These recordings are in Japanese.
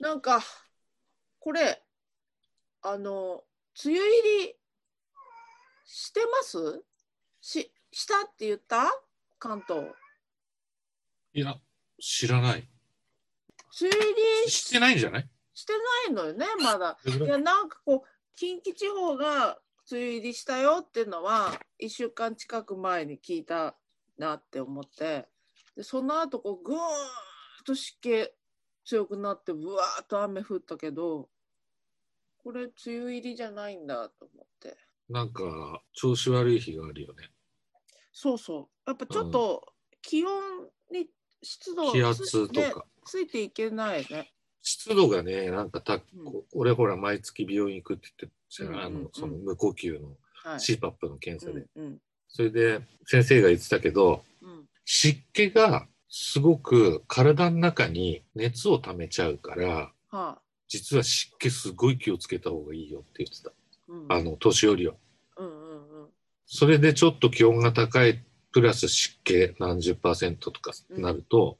なんか、これ、あの、梅雨入りしてます？し、したって言った？関東。いや、知らない。梅雨入りしてないんじゃない？してないのよね、まだ。いや、なんかこう、近畿地方が梅雨入りしたよっていうのは、1週間近く前に聞いたなって思って、でその後こう、ぐーっと湿気強くなって、ぶわーっと雨降ったけど、これ、梅雨入りじゃないんだと思って。なんか、調子悪い日があるよね。そうそう。やっぱちょっと気温に湿度気圧とねか。ついていけないね。湿度がね、なんかた、うん俺ほら、毎月病院行くって言ってたじゃん、うんうんうんあの、その無呼吸のはい。CPAP の検査で。うんうんそれで、先生が言ってたけど、うん湿気がすごく体の中に熱を溜めちゃうから、はあ実は湿気すごい気をつけた方がいいよって言ってた。うんあの、年寄りは。うんうんうんそれでちょっと気温が高い、プラス湿気何十パーセントとかなると、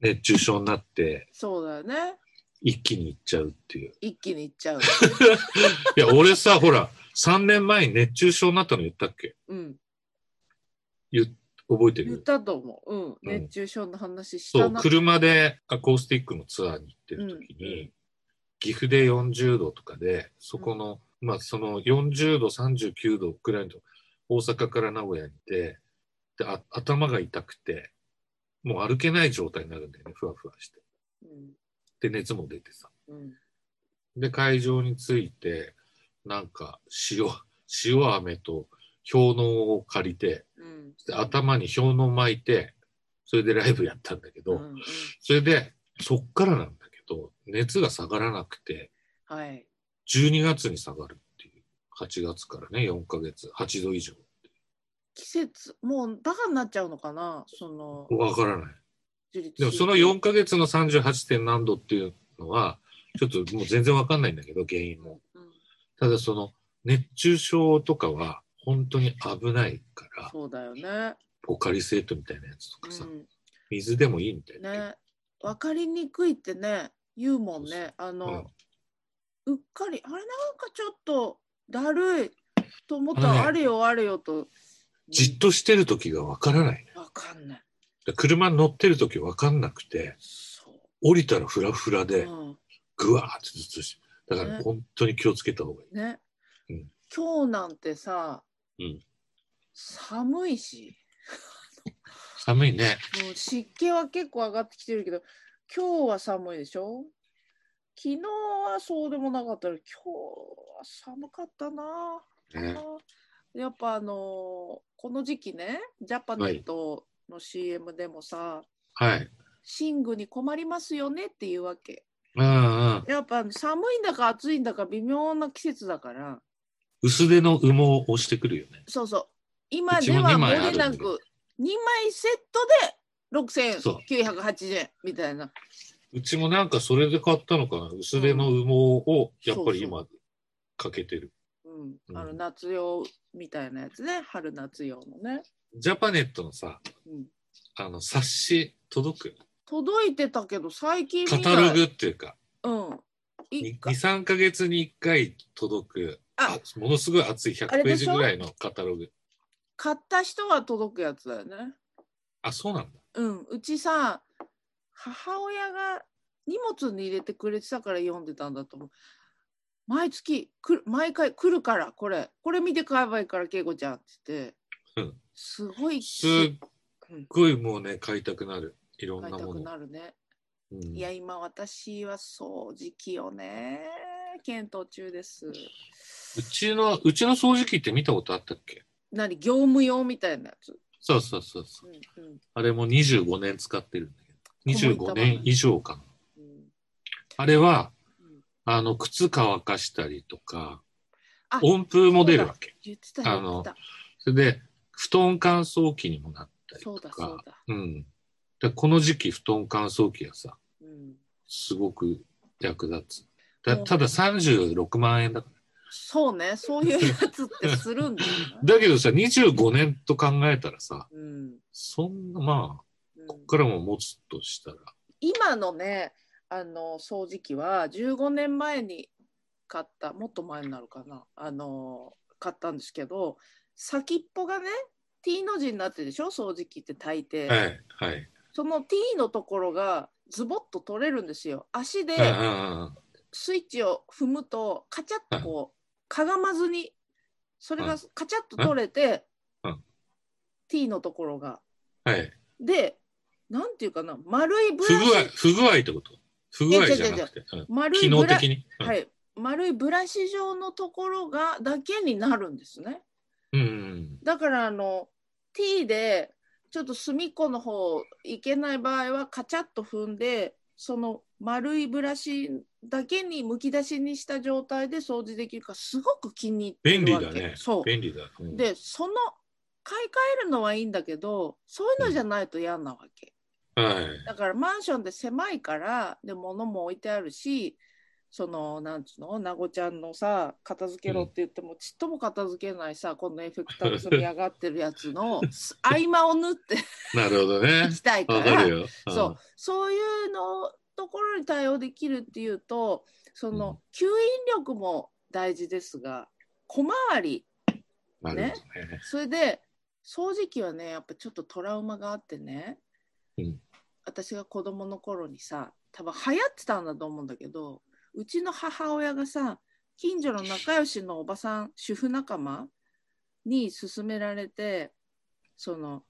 熱中症になってそうだよね。一気にいっちゃうっていう。一気にいっちゃう。いや、俺さ、ほら、3年前に熱中症になったの言ったっけ？うん。言っ覚えて言っるたと思う。うん。うん熱中症の話しそう、たな。車でアコースティックのツアーに行ってる時に、うんうん岐阜で40度とかで、そこの、まあその40度、39度くらいの大阪から名古屋にいて、であ頭が痛くて、もう歩けない状態になるんだよね、ふわふわして。うんで、熱も出てさ。うんで、会場に着いて、なんか塩、塩飴と氷のを借りて、うんで頭に氷の巻いて、それでライブやったんだけど、うんうんそれで、そっからなんだけど、熱が下がらなくて、はい。12月に下がるっていう。8月からね、4ヶ月、8度以上。季節、もうバカになっちゃうのかな？その、わからない。でもその4ヶ月の 38. 点何度っていうのは、ちょっともう全然わかんないんだけど、原因も。うんただその、熱中症とかは本当に危ないから、そうだよね。ポカリスエットみたいなやつとかさ、うん水でもいいみたいな。ね。わかりにくいってね、言うもんね。あの、うっかり、あれなんかちょっとだるいと思ったら、あれよあれよと。じっとしてる時がわからないね。わかんない。で車に乗ってる時わかんなくて、そ降りたらフラフラう。で、うんぐわーってずっとして。だからね本当に気をつけた方がいい。ね、うん今日なんてさ、うん寒いし寒いね。もう湿気は結構上がってきてるけど今日は寒いでしょ？昨日はそうでもなかったけど今日は寒かったな、ねやっぱあのーこの時期ねジャパネットの CM でもさ、はい。寝具に困りますよねっていうわけうんうん。やっぱ寒いんだか暑いんだか微妙な季節だから薄手の羽毛を押してくるよね。そうそう。今うちも2では漏枚あるんでれなく2枚セットで6980円みたいな。うちもなんかそれで買ったのかな。薄手の羽毛をやっぱり今かけてる。うん、あのうん夏用みたいなやつね。春夏用のね。ジャパネットのさ、うん、あの冊子届く届いてたけど最近カタログっていうか、うん。い2、3ヶ月に1回届く、ああものすごい厚い100ページぐらいのカタログ。買った人は届くやつだよね。あ、そうなんだ。うん。うちさ、母親が荷物に入れてくれてたから読んでたんだと思う。毎月くる毎回来るからこれこれ見て買えばいいから恵子ちゃんって言って、うんすごいすっうんごいもうね、買いたくなる。いろん買いたくなもの。なるね。うんいや今私は掃除機をね検討中です。うちの、うちの掃除機って見たことあったっけ？何？業務用みたいなやつ？そうそうそうそう。うんうんあれも25年使ってるんだけど。25思い浮かばない年以上かな。うんあれは、うんあの、靴乾かしたりとか、あ温風も出るわけ。言ってたあの。それで、布団乾燥機にもなったりとそうう。うん。でこの時期、布団乾燥機がさ、うん、すごく役立つ。だうんただ36万円だから。そうね。そういうやつってするんだよな。だけどさ、25年と考えたらさ、うん。そんな、まあ、うん。こっからも持つとしたら、今のねあの掃除機は15年前に買ったもっと前になるかな。あの買ったんですけど先っぽがね T の字になってるでしょ？掃除機って大抵、はいはい。その T のところがズボッと取れるんですよ。足でスイッチを踏むとカチャッとこうかがまずにそれがカチャッと取れてうん。T のところが。はい。でなんていうかな丸いブ不具合ラシ、不具合ってこと？不具合じゃなくて、丸いブラ能的に？うん。はい、丸いブラシ状のところがだけになるんですね。うんうんだからあの T でちょっと隅っこの方いけない場合はカチャッと踏んでその丸いブラシだけにむき出しにした状態で掃除できるからすごく気に入って便るわけ利だね。そう便利だ。うんでその買い替えるのはいいんだけどそういうのじゃないと嫌なわけ。はい。だからマンションで狭いからで物も置いてあるしそのなんつうの？なごちゃんのさ片付けろって言っても、ちっとも片付けないさこのエフェクター積み上がってるやつのす 合間を縫ってなるほどねい。きたいから。そうそういうのところに対応できるっていうとその、うん吸引力も大事ですが小回りうん。なるほどね。それで掃除機はねやっぱちょっとトラウマがあってね、うん私が子供の頃にさ多分流行ってたんだと思うんだけどうちの母親がさ近所の仲良しのおばさん主婦仲間に勧められてその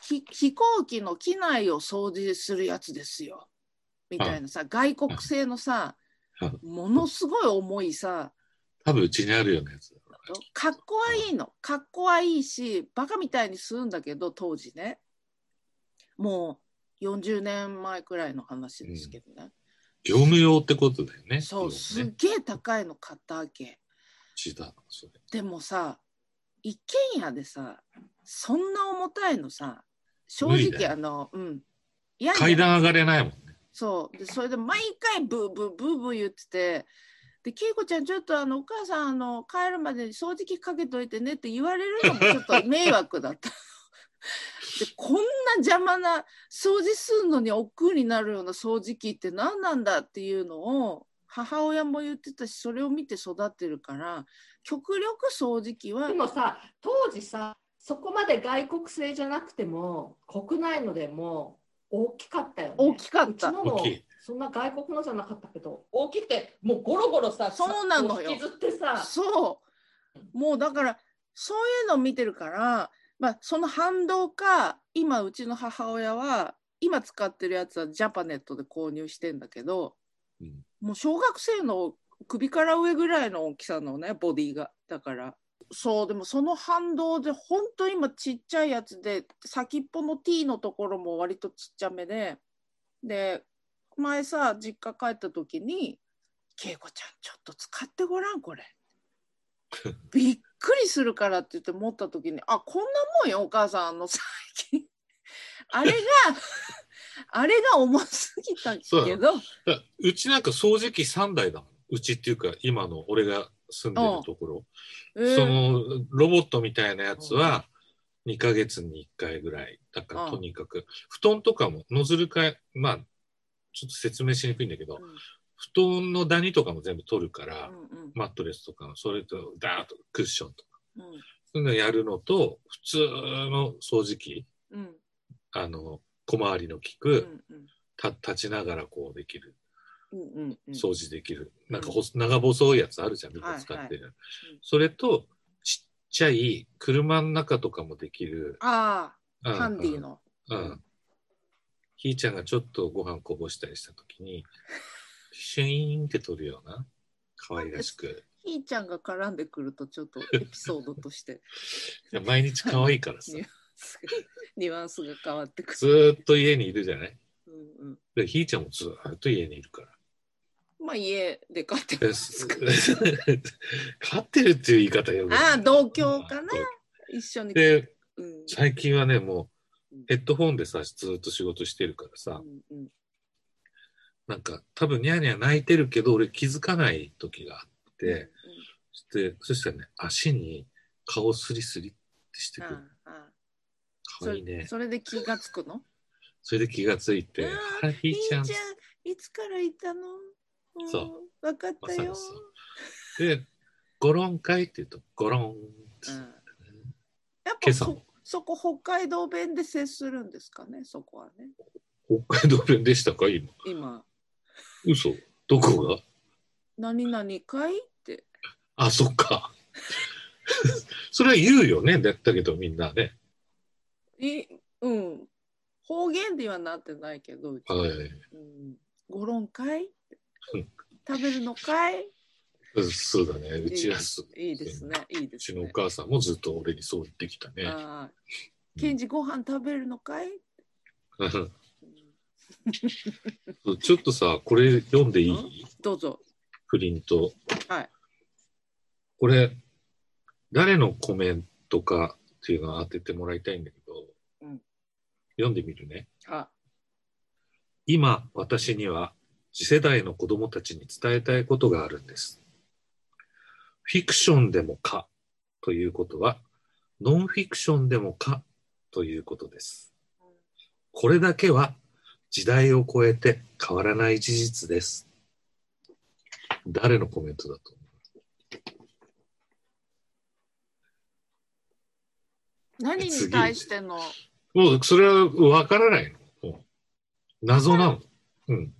ひ飛行機の機内を掃除するやつですよみたいなさ外国製のさものすごい重いさ多分うちにあるようなやつ。かっこはいいのかっこはいいしバカみたいに吸うん。だけど当時ねもう40年前くらいの話ですけどね、業務用ってことだよね。そうすっ。げえ高いの買ったわけ。でもさ一軒家でさそん。な重たいのさ正直あのうん。階段上がれないもん。そうでそれで毎回ブーブーブーブー言っててで恵子ちゃんちょっとあのお母さんあの帰るまでに掃除機かけといてねって言われるのもちょっと迷惑だった。でこんな邪魔な掃除するのに億劫になるような掃除機って何なんだっていうのを母親も言ってたしそれを見て育ってるから極力掃除機はでもさ当時さそこまで外国製じゃなくても国内のでも大きかったよね。大きかった。うちのも大きい。そんな外国のじゃなかったけど。大きくてもうゴロゴロさそうなのよ。引きずってさ。そう。もうだからそういうのを見てるから、まあ、その反動か今うちの母親は今使ってるやつはジャパネットで購入してんだけどうん。もう小学生の首から上ぐらいの大きさのねボディが。だからそうでもその反動で本当今ちっちゃいやつで先っぽの T のところも割とちっちゃめでで前さ実家帰った時に「恵子ちゃんちょっと使ってごらんこれ」びっくりするからって言って持った時に「あこんなもんよお母さんあの最近」あれが あれが重すぎたけど。だうちなんか掃除機3台だもん。うちっていうか、今の俺が住んでるところ。えー。そのロボットみたいなやつは2ヶ月に1回ぐらい。だからうん。とにかく。布団とかもノズル替え、まあ、ちょっと説明しにくいんだけど、布団のダニとかも全部取るから、うんうん。マットレスとかの、それとダーッとクッションとか、うん。そういうのやるのと、普通の掃除機、うん。あの、小回りの利く、うんうん。た立ちながらこうできる、うんうんうん掃除できる、なんかほ長細いやつあるじゃん、みんな使ってる。それと、ちっちゃい車の中とかもできる、ああ、うんハンディの。うん。うんひーちゃんがちょっとご飯こぼしたりしたときに、シュイーンって取るような、可愛らしく。ひーちゃんが絡んでくるとちょっとエピソードとして いや毎日可愛いからさ ニュ、アンスが変わってくずる。ーっと家にいるじゃない？うんうん、でひーちゃんもずーっと家にいるから。まあ家で飼ってでま。飼ってるっていう言い方よああ同居かな？一緒に。で、うん。最近はね、もうん。うヘッドホンでさ、ずーっと仕事してるからさ、うんうん。なんか多分ニャーニャー泣いてるけど、俺気づかない時があって、でそしたらね、足に顔スリスリってしてくる。うんああかわいいね。そ。それで気がつくの？それで気がついて、うんあ、ひーちゃん。ひーちゃんいつからいたの、ん。そ分かったよ。で、ゴロン会って言うと、ゴロンってうん、やっぱそそこ北海道弁で接するんですかねそこはね。北海道弁でしたか今？今。嘘。どこが？何々かいって。あ、そっか。それは言うよね。だったけどみんなね。いうん。方言ではなってないけどうち。はい。うん、ごろんかいってうん食べるのかい？そうだね。うちはす、いいですね。いいうでちのおすね母さんもずっと俺にそう言ってきたね。ケンジご飯食べるのかい、ちょっとさ、これ読んでいい？どうぞ。プリント。はい。これ、誰のコメントかっていうのを当ててもらいたいんだけど、うん。読んでみるね。あ。今、私には次世代の子供たちに伝えたいことがあるんです。フィクションでもかということは、ノンフィクションでもかということです。これだけは時代を超えて変わらない事実です。誰のコメントだと何に対しての、思うもうそれはわからないの。もう謎なの。うん。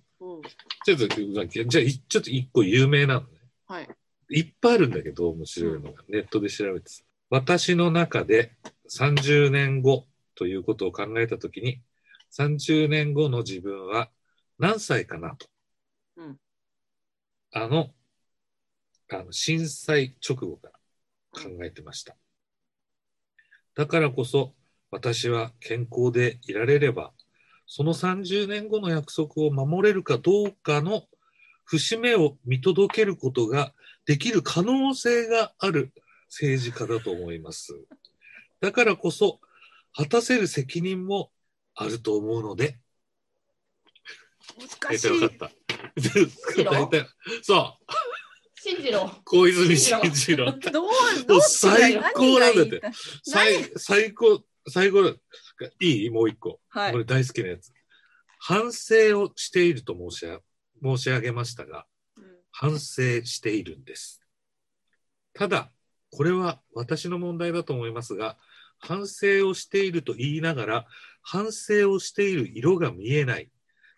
うん、ちょっと、じゃあ、いちょっと一個有名なのね。はいいっぱいあるんだけど、面白いのが、ネットで調べてた私の中で30年後ということを考えたときに、30年後の自分は何歳かなと。うんあの、あの震災直後から考えてました。だからこそ、私は健康でいられれば、その30年後の約束を守れるかどうかの節目を見届けることができる可能性がある政治家だと思います。だからこそ、果たせる責任もあると思うので、難しい大体分かった。郎大体、そう、信じろ。小泉進次郎。どうどう最高なんだって最最高、最高だ。いいもう一個。はいこれ大好きなやつ。反省をしていると申し上申し上げましたが、うん反省しているんです。ただ、これは私の問題だと思いますが、反省をしていると言いながら、反省をしている色が見えない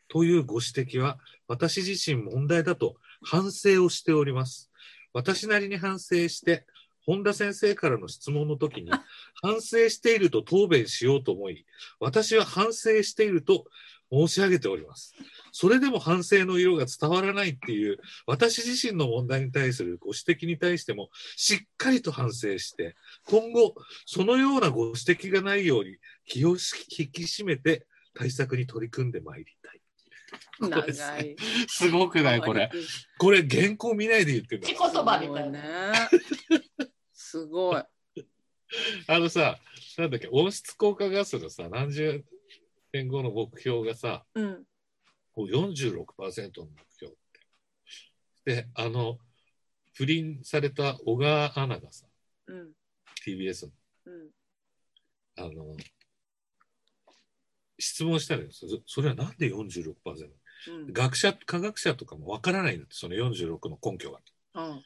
というご指摘は、私自身問題だと反省をしております。私なりに反省して、本田先生からの質問の時に、反省していると答弁しようと思い、私は反省していると申し上げております。それでも反省の色が伝わらないっていう、私自身の問題に対するご指摘に対しても、しっかりと反省して、今後、そのようなご指摘がないように気を引き締めて対策に取り組んでまいりたい。長い。すごくないこれ。これ原稿見ないで言ってるんだ自己そばみたいな。ね。すごい。あのさ、なんだっけ、温室効果ガスのさ、何十年後の目標がさ、うん。こう46%の目標って。で、あの、不倫された小川アナがさ、うん。TBS の、うん。あの、質問したのよ。そそれはなんで 46%? うん。学者、科学者とかもわからないんだって、その46の根拠が。うん。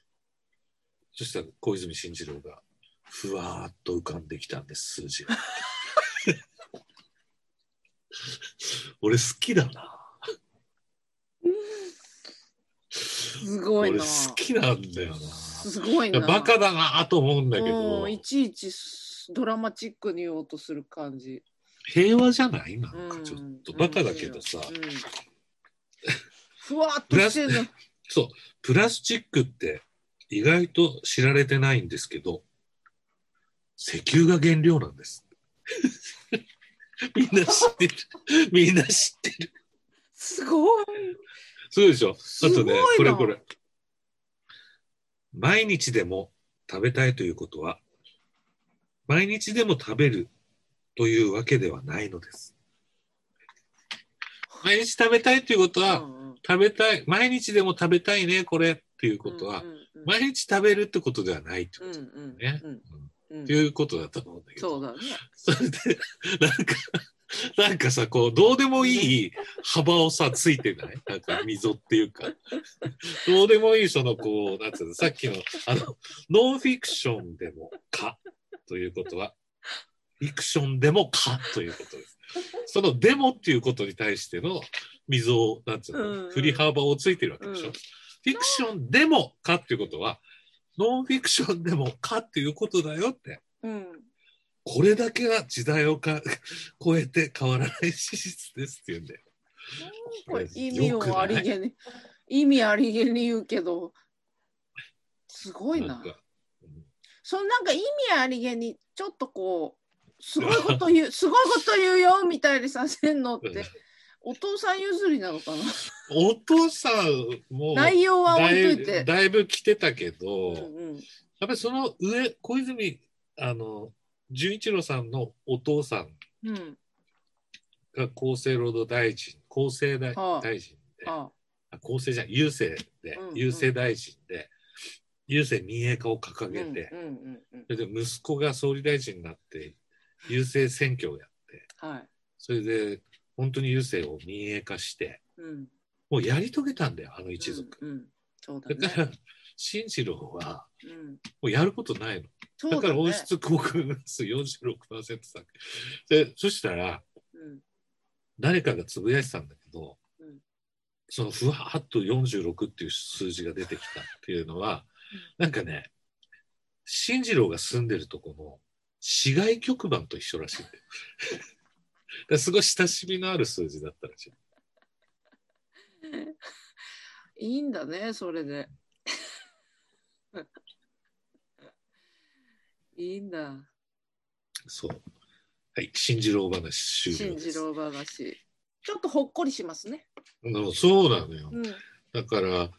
そしたら小泉進次郎が、ふわーっと浮かんできたんです、数字が。俺好きだな。すごい俺な。好きなんだよな。すごいな。バカだなと思うんだけどうん、いちいちドラマチックに言おうとする感じ。平和じゃないなんうんかちょっと、バカだけどさ、うんふわっとしてるの。そう、プラスチックって意外と知られてないんですけど、石油が原料なんです。みんな知ってる。みんな知ってる。すごい。そうでしょ。あとね、すごいなこれこれ。毎日でも食べたいということは、毎日でも食べるというわけではないのです。毎日食べたいということは、うんうん食べたい、毎日でも食べたいね、これっていうことは、毎日食べるってことではないってこと、うんうんねっていうことだと思うんだけど。そうだね。それで、なんか、なんかさ、こう、どうでもいい幅をさ、ついてない？なんか溝っていうか。どうでもいい、その、こう、なんつうの、さっきの、あの、ノンフィクションでもか、ということは、フィクションでもか、ということです。その、でもっていうことに対しての溝を、なんつうの、振り幅をついてるわけでしょ。うんフィクションでもかっていうことは、ノンフィクションでもかっていうことだよって。うん。これだけは時代をか超えて変わらない事実ですって言うんだよ。これ意味をありげに、意味ありげに言うけど、すごいな。んかうんそのなんか意味ありげに、ちょっとこう、すごいこと言う、すごいこと言うよみたいにさせんのって、お父さん譲りなのかな？お父さんも内容はだ置いといいて。だいぶ来てたけど、うんうんやっぱりその上小泉あの純一郎さんのお父さんうん。が厚生労働大臣厚生大臣で、ああ厚生じゃん郵政で、うんうん郵政大臣で郵政民営化を掲げて、うんうんうんうん。それで息子が総理大臣になって郵政選挙をやってはい。それで本当に郵政を民営化してうん。もうやり遂げたんだよあの一族、うんうん。そうだね。だから進次郎はうん。もうやることないのだね。だから温室効果ガス46%削減でそしたらうん誰かがつぶやいてたんだけど、うんそのふわっと46っていう数字が出てきたっていうのは、なんかね進次郎が住んでるとこの市外局番と一緒らしいんだよ。らすごい親しみのある数字だったらしい。いいんだね、それで。いいんだ。そう。はい、進次郎話終了です。新次郎話。ちょっとほっこりしますね。うんそうなのよ。うん。だから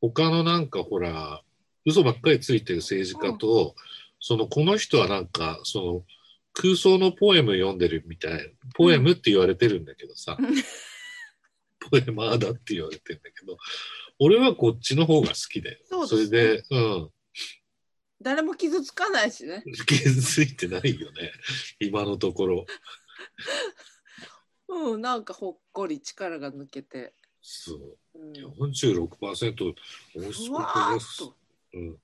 他のなんかほら嘘ばっかりついてる政治家と、そのこの人はなんかその空想のポエム読んでるみたいポエムって言われてるんだけどさ、うんポエマーだって言われてるんだけど俺はこっちの方が好きだよ。そねれで、うん、誰も傷つかないしね。傷ついてないよね今のところ。うん、なんかほっこり力が抜けて。そううん、46%俺ふわーっと。うん、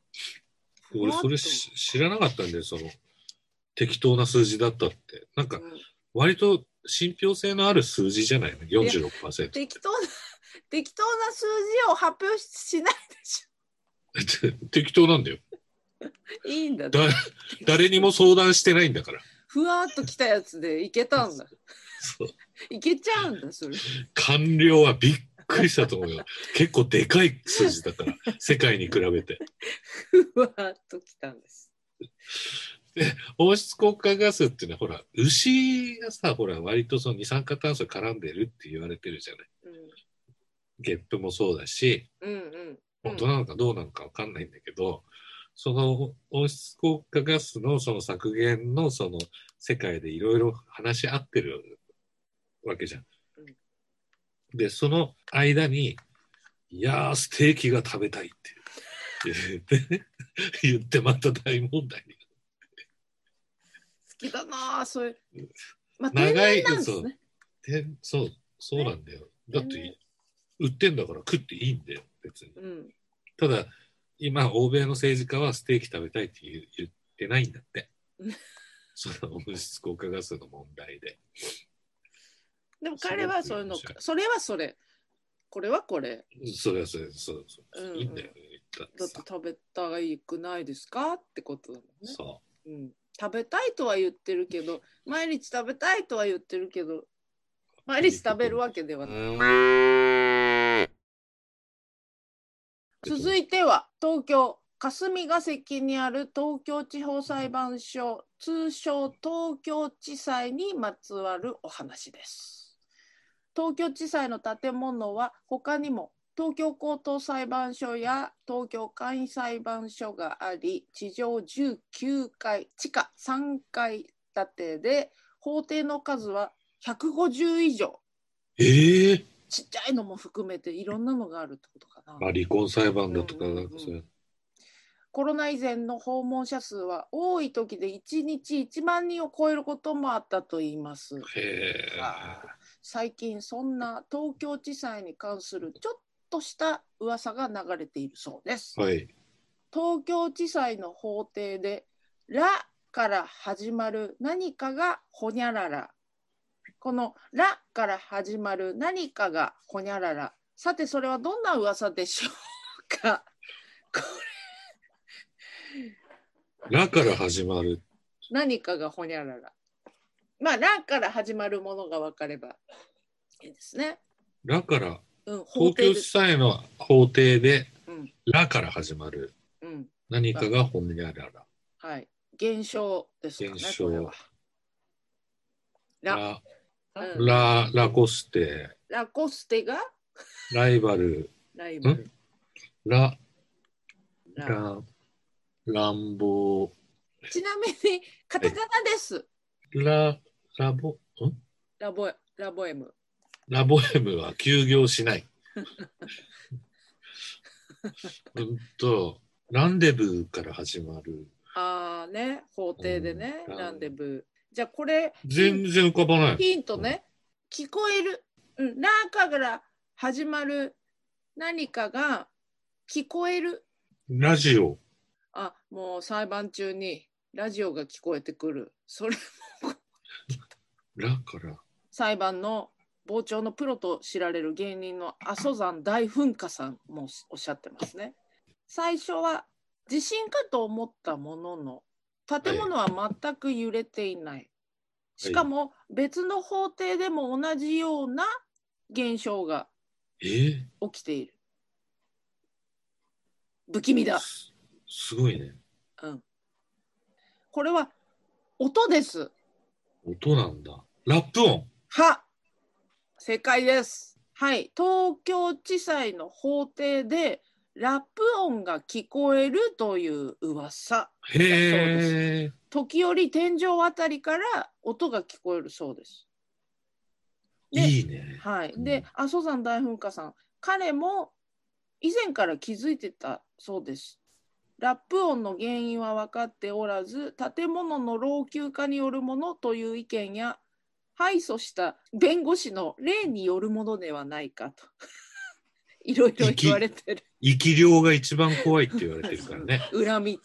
俺それし知らなかったんだよその適当な数字だったって。なんかうん。割と信憑性のある数字じゃないの？46%って。適当な 適当な数字を発表しないでし 適当なんだよ。ょ。いいんだ、だ誰にも相談してないんだから。ふわっときたやつでいけたんだ。そう。いけちゃうんだ、それ。官僚はびっくりしたと思うよ。結構でかい数字だから世界に比べて。ふわっときたんです。温室効果ガスっていうのはほら牛がさほら割とその二酸化炭素絡んでるって言われてるじゃないゲップもそうだしうん、うん、うん。本当なのかどうなのかわかんないんだけど、その温室効果ガスのその削減のその世界でいろいろ話し合ってるわけじゃん。で、その間に、いやー、ステーキが食べたいって 言ってね、言ってまた大問題に。好きだなあ、それ。まあ、長いなんですね。でそう、そうなんだよ。だって、売ってんだから食っていいんだよ、別に。うん。ただ、今、欧米の政治家はステーキ食べたいって言ってないんだってうん。その温室効果ガスの問題で。でも彼はそういうのそれはそれ。これはこれ。それはそれ、そうそう。うんうんいいんだよ、言ったってだってさ。食べたいくないですか？ってことだもんね。そうん、食べたいとは言ってるけど毎日食べたいとは言ってるけど毎日食べるわけではない。続いては東京霞が関にある東京地方裁判所通称東京地裁にまつわるお話です。東京地裁の建物は他にも東京高等裁判所や東京簡易裁判所があり地上19階地下3階建てで法廷の数は150以上う。ええちっちゃいのも含めていろんなのがあるってことかな。まあ、離婚裁判だとか、なんかそういう。コロナ以前の訪問者数は多い時で1日1万人を超えることもあったといいます。へ最近そんな東京地裁に関するちょっとした噂が流れているそうです。え。はい。東京地裁の法廷で「ら」から始まる何かがほにゃららこの「ら」から始まる何かがほにゃららさてそれはどんな噂でしょうか？こらから始まる。何かがほにゃららまあ「ら」から始まるものが分かればいいですね。らから、うん、法東京地。裁の法廷で、うんらから始まるうん、何かが本にあらら。はい。現象ですかね。現象はら、ら、うんラ、ラコステ、ラコステが？ライバル、ライバル。ラ、ララ、乱暴、ちなみにカタカナです。ラ、ラボ、ん？ラボラボエム。ラボエムは休業しない。うんと、ランデブーから始まる。ああね、法廷でね、うんランデブー。じゃあこれ全然浮かばない。ヒントね、聞こえる。うん、ラから始まる何かが聞こえる。ラジオ。あ、もう裁判中にラジオが聞こえてくる。それラから。裁判の傍聴のプロと知られる芸人の阿蘇山大噴火さんもおっしゃってますね。最初は地震かと思ったものの建物は全く揺れていない。しかも別の法廷でも同じような現象がえ？ー起きている。不気味だ。すすごいね。うん。これは音です。音なんだ。ラップ音。は正解です。はい、東京地裁の法廷でラップ音が聞こえるという噂。へえ。時折天井あたりから音が聞こえるそうです。でいいね。はい、うんで阿蘇山大噴火さん彼も以前から気づいてたそうです。ラップ音の原因は分かっておらず建物の老朽化によるものという意見や敗訴した弁護士の例によるものではないかと。いろいろ言われてる。生き量が一番怖いって言われてるからね。恨み。うん。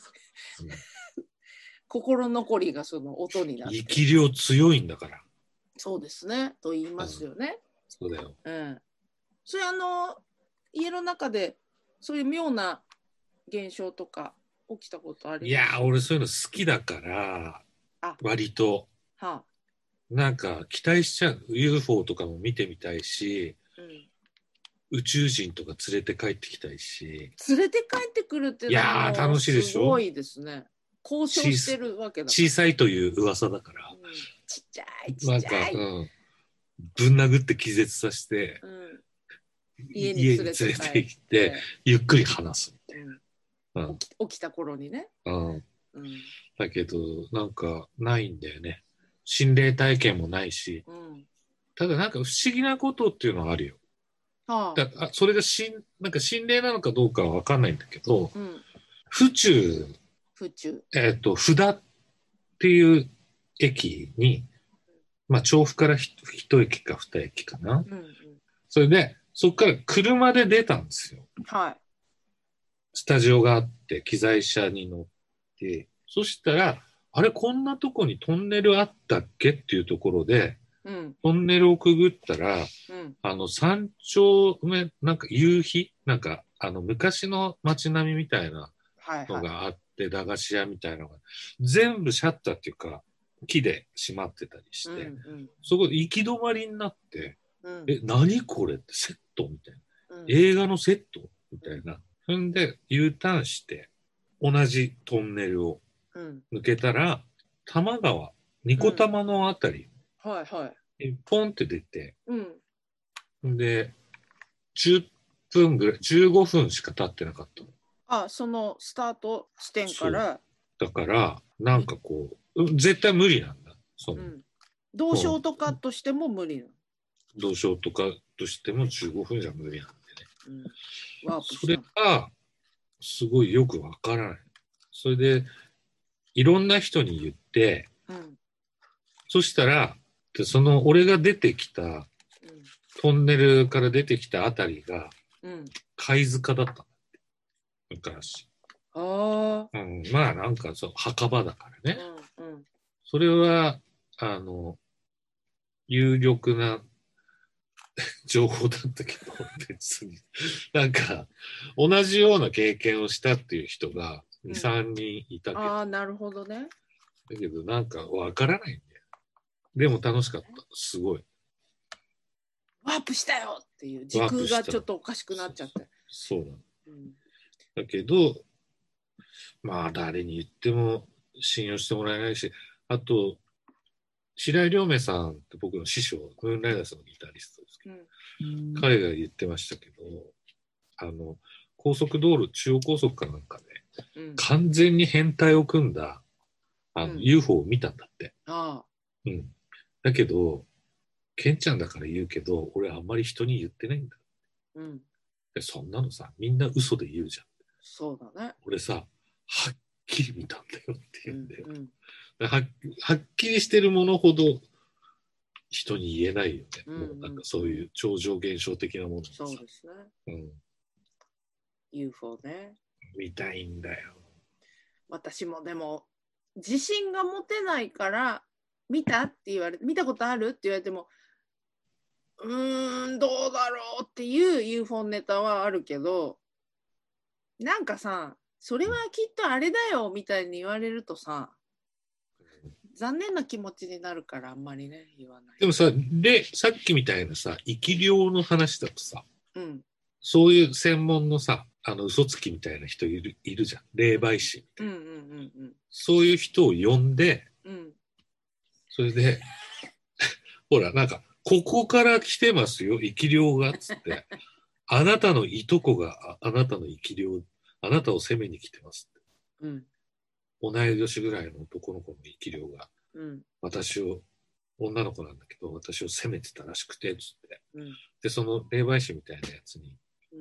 心残りがその音になって。生き量強いんだから。そうですね。と言いますよね。そうだよ。うん、それあの家の中でそういう妙な現象とか起きたことありいやー、俺そういうの好きだからあ、割と。はなんか期待しちゃう。UFO とかも見てみたいし、あうん、宇宙人とか連れて帰ってきたいし。連れて帰ってくるっていうのいやーも楽しいでしょ？すごいですね。交渉してるわけだ小さいという噂だから。うんちっちゃいちなんかっちゃい、、うん。ぶん殴って気絶させて、うん家に連れて帰ってゆっくり話すみたいうんな。うん起きた頃にね、うん。うんだけど、なんかないんだよね。心霊体験もないし、うんただなんか不思議なことっていうのはあるよ。はあだあそれが心なんか心霊なのかどうかは分かんないんだけど、うん、府中、府中、えっ、と、札っていう駅に、まあ、調布からひ一駅か二駅かな。うんうん、それで、そこから車で出たんですよ。はい、スタジオがあって、機材車に乗って、そしたら、あれ、こんなとこにトンネルあったっけ？っていうところで、うん。トンネルをくぐったら、うん。あの、山頂目、なんか夕日？なんか、あの、昔の街並みみたいなのはいはい、があって、駄菓子屋みたいなのが、全部シャッターっていうか、木で閉まってたりして、うんそこで行き止まりになって、うん。うんえ、何これ？ってセットみたいな。うん。映画のセット？みたいな。そんで、U ターンして、同じトンネルをうん抜けたら、多摩川、ニコ玉のあたり。はいはい、にポンって出て、うん、で、10分ぐらい、15分しか経ってなかった。の。あそのスタート地点から、だから、なんかこう、うん絶対無理なんだ。そうの、ん、どうショートカットしても無理なの、同賞とかとしても15分じゃ無理なんでね。うん、それが、すごいよくわからない。それで、いろんな人に言って、うんそしたら、でその俺が出てきた、トンネルから出てきたあたりが貝塚だったんだって。昔。あうん、まあなんかそう、墓場だからあね。うんうんそれは、あの、有力な 情報だったけど、別に。なんか、同じような経験をしたっていう人が2、うん3人いたけど、ああなるほどねだけどなんかわからないんだよ。でも楽しかった。すごい。ワープしたよっていう時空がちょっとおかしくなっちゃって。そうなの。うんだけど、まあ誰に言っても信用してもらえないし、あと、白井亮明さんって僕の師匠、ムーンライダースのギタリストですけど、彼が言ってましたけど、あの、高速道路、中央高速かなんかで、うん完全に変態を組んだ、あの、うん UFO を見たんだって。あうん。だけど、ケンちゃんだから言うけど、俺あんまり人に言ってないんだ。あうんでそんなのさ、みんな嘘で言うじゃん。そうだね。俺さ、はっきり見たんだよってうん言うんだよ。うんははっきりしてるものほど人に言えないよね。うんもうなんかそういう超常現象的なものさそうですね。うん、UFO ね。見たいんだよ。私もでも自信が持てないから見たって言われて見たことあるって言われてもうーんどうだろうっていう UFO ネタはあるけどなんかさそれはきっとあれだよみたいに言われるとさ残念な気持ちになるからあんまりね言わない。でもさ、で、さっきみたいなさ、生き量の話だとさ、うんそういう専門のさ、あの嘘つきみたいな人いるいるじゃん。霊媒師。うんうんうんそういう人を呼んで、うんうんそれで、ほら、なんか、ここから来てますよ、生き量が、つって。あなたのいとこがああなたの生き量、あなたを責めに来てますって。うん同い年ぐらいの男の子の生き量が、うん私を、女の子なんだけど、私を責めてたらしくて、つって。うんで、その霊媒師みたいなやつに、うん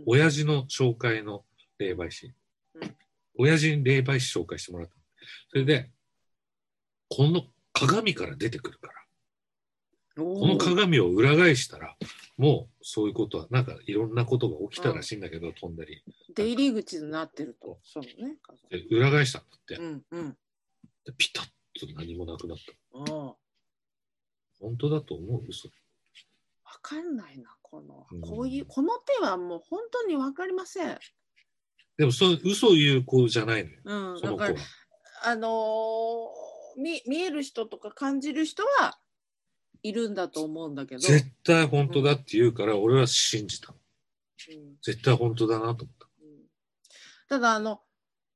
親父の紹介の霊媒師、うん親父に霊媒師紹介してもらったのそれで、この鏡から出てくるから、ここの鏡を裏返したら、もうそういうことは、なんかいろんなことが起きたらしいんだけど、飛んだり。出入り口になってると。そうね。で裏返したんだって、うんうん。でピタッと何もなくなった。本当だと思う？嘘。わかんないな、このうん、こういう、この手はもう本当にわかりません。でもそう、嘘を言う子じゃないのよ、うん、だから。、あのー見、見える人とか感じる人はいるんだと思うんだけど、絶対本当だって言うから、俺は信じたの。うん絶対本当だなと思った。うんただ、あの、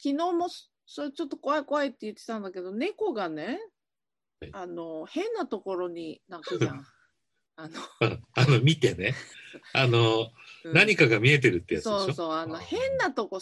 昨日もそそれちょっと怖い怖いって言ってたんだけど、猫がねはい、あの、変なところに泣くじゃん。あの、ああの、見てね。あの、うん。何かが見えてるってやつでしょ？そうそう、あの、変なとこ